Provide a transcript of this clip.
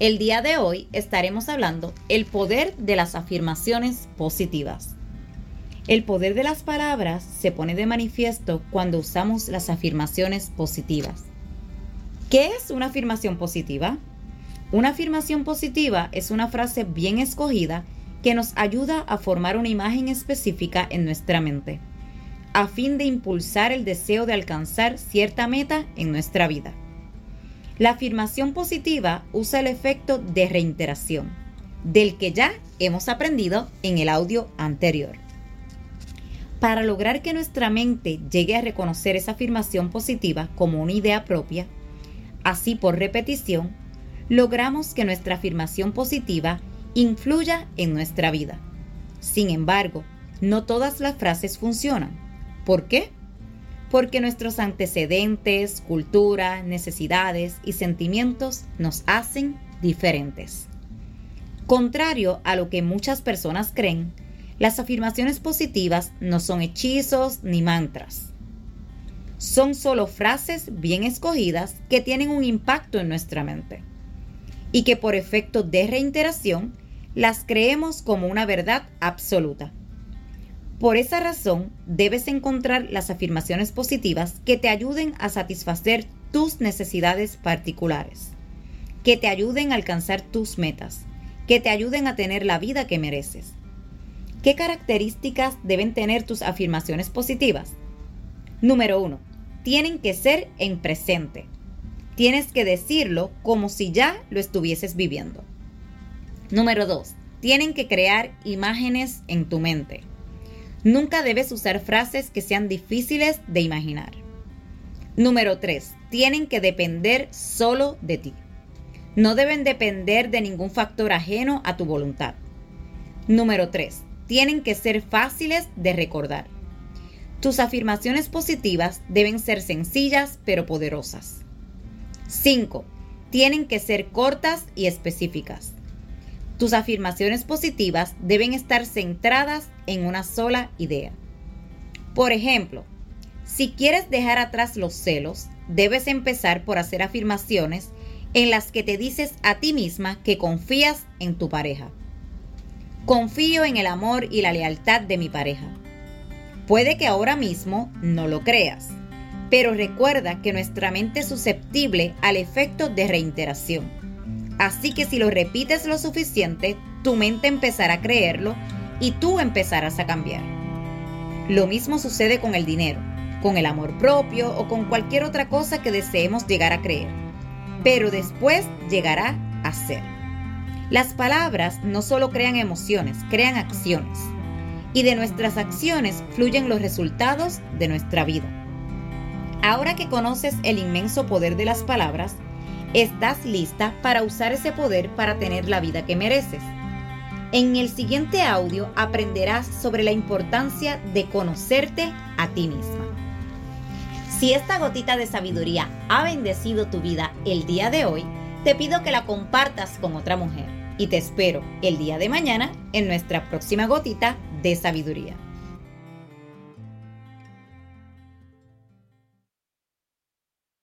El día de hoy estaremos hablando el poder de las afirmaciones positivas. El poder de las palabras se pone de manifiesto cuando usamos las afirmaciones positivas. ¿Qué es una afirmación positiva? Una afirmación positiva es una frase bien escogida que nos ayuda a formar una imagen específica en nuestra mente, a fin de impulsar el deseo de alcanzar cierta meta en nuestra vida. La afirmación positiva usa el efecto de reiteración, del que ya hemos aprendido en el audio anterior. Para lograr que nuestra mente llegue a reconocer esa afirmación positiva como una idea propia, así por repetición, logramos que nuestra afirmación positiva influya en nuestra vida. Sin embargo, no todas las frases funcionan. ¿Por qué? Porque nuestros antecedentes, cultura, necesidades y sentimientos nos hacen diferentes. Contrario a lo que muchas personas creen, las afirmaciones positivas no son hechizos ni mantras. Son solo frases bien escogidas que tienen un impacto en nuestra mente y que por efecto de reiteración las creemos como una verdad absoluta. Por esa razón, debes encontrar las afirmaciones positivas que te ayuden a satisfacer tus necesidades particulares, que te ayuden a alcanzar tus metas, que te ayuden a tener la vida que mereces. ¿Qué características deben tener tus afirmaciones positivas? Número 1. Tienen que ser en presente. Tienes que decirlo como si ya lo estuvieses viviendo. Número 2. Tienen que crear imágenes en tu mente. Nunca debes usar frases que sean difíciles de imaginar. Número 3. Tienen que depender solo de ti. No deben depender de ningún factor ajeno a tu voluntad. Número 3. Tienen que ser fáciles de recordar. Tus afirmaciones positivas deben ser sencillas pero poderosas. 5. Tienen que ser cortas y específicas. Tus afirmaciones positivas deben estar centradas en una sola idea. Por ejemplo, si quieres dejar atrás los celos, debes empezar por hacer afirmaciones en las que te dices a ti misma que confías en tu pareja. Confío en el amor y la lealtad de mi pareja. Puede que ahora mismo no lo creas, pero recuerda que nuestra mente es susceptible al efecto de reiteración Así que si lo repites lo suficiente, tu mente empezará a creerlo y tú empezarás a cambiar. Lo mismo sucede con el dinero, con el amor propio o con cualquier otra cosa que deseemos llegar a creer. Pero después llegará a ser. Las palabras no solo crean emociones, crean acciones. Y de nuestras acciones fluyen los resultados de nuestra vida. Ahora que conoces el inmenso poder de las palabras, estás lista para usar ese poder para tener la vida que mereces. En el siguiente audio aprenderás sobre la importancia de conocerte a ti misma. Si esta gotita de sabiduría ha bendecido tu vida el día de hoy, te pido que la compartas con otra mujer y te espero el día de mañana en nuestra próxima gotita de sabiduría.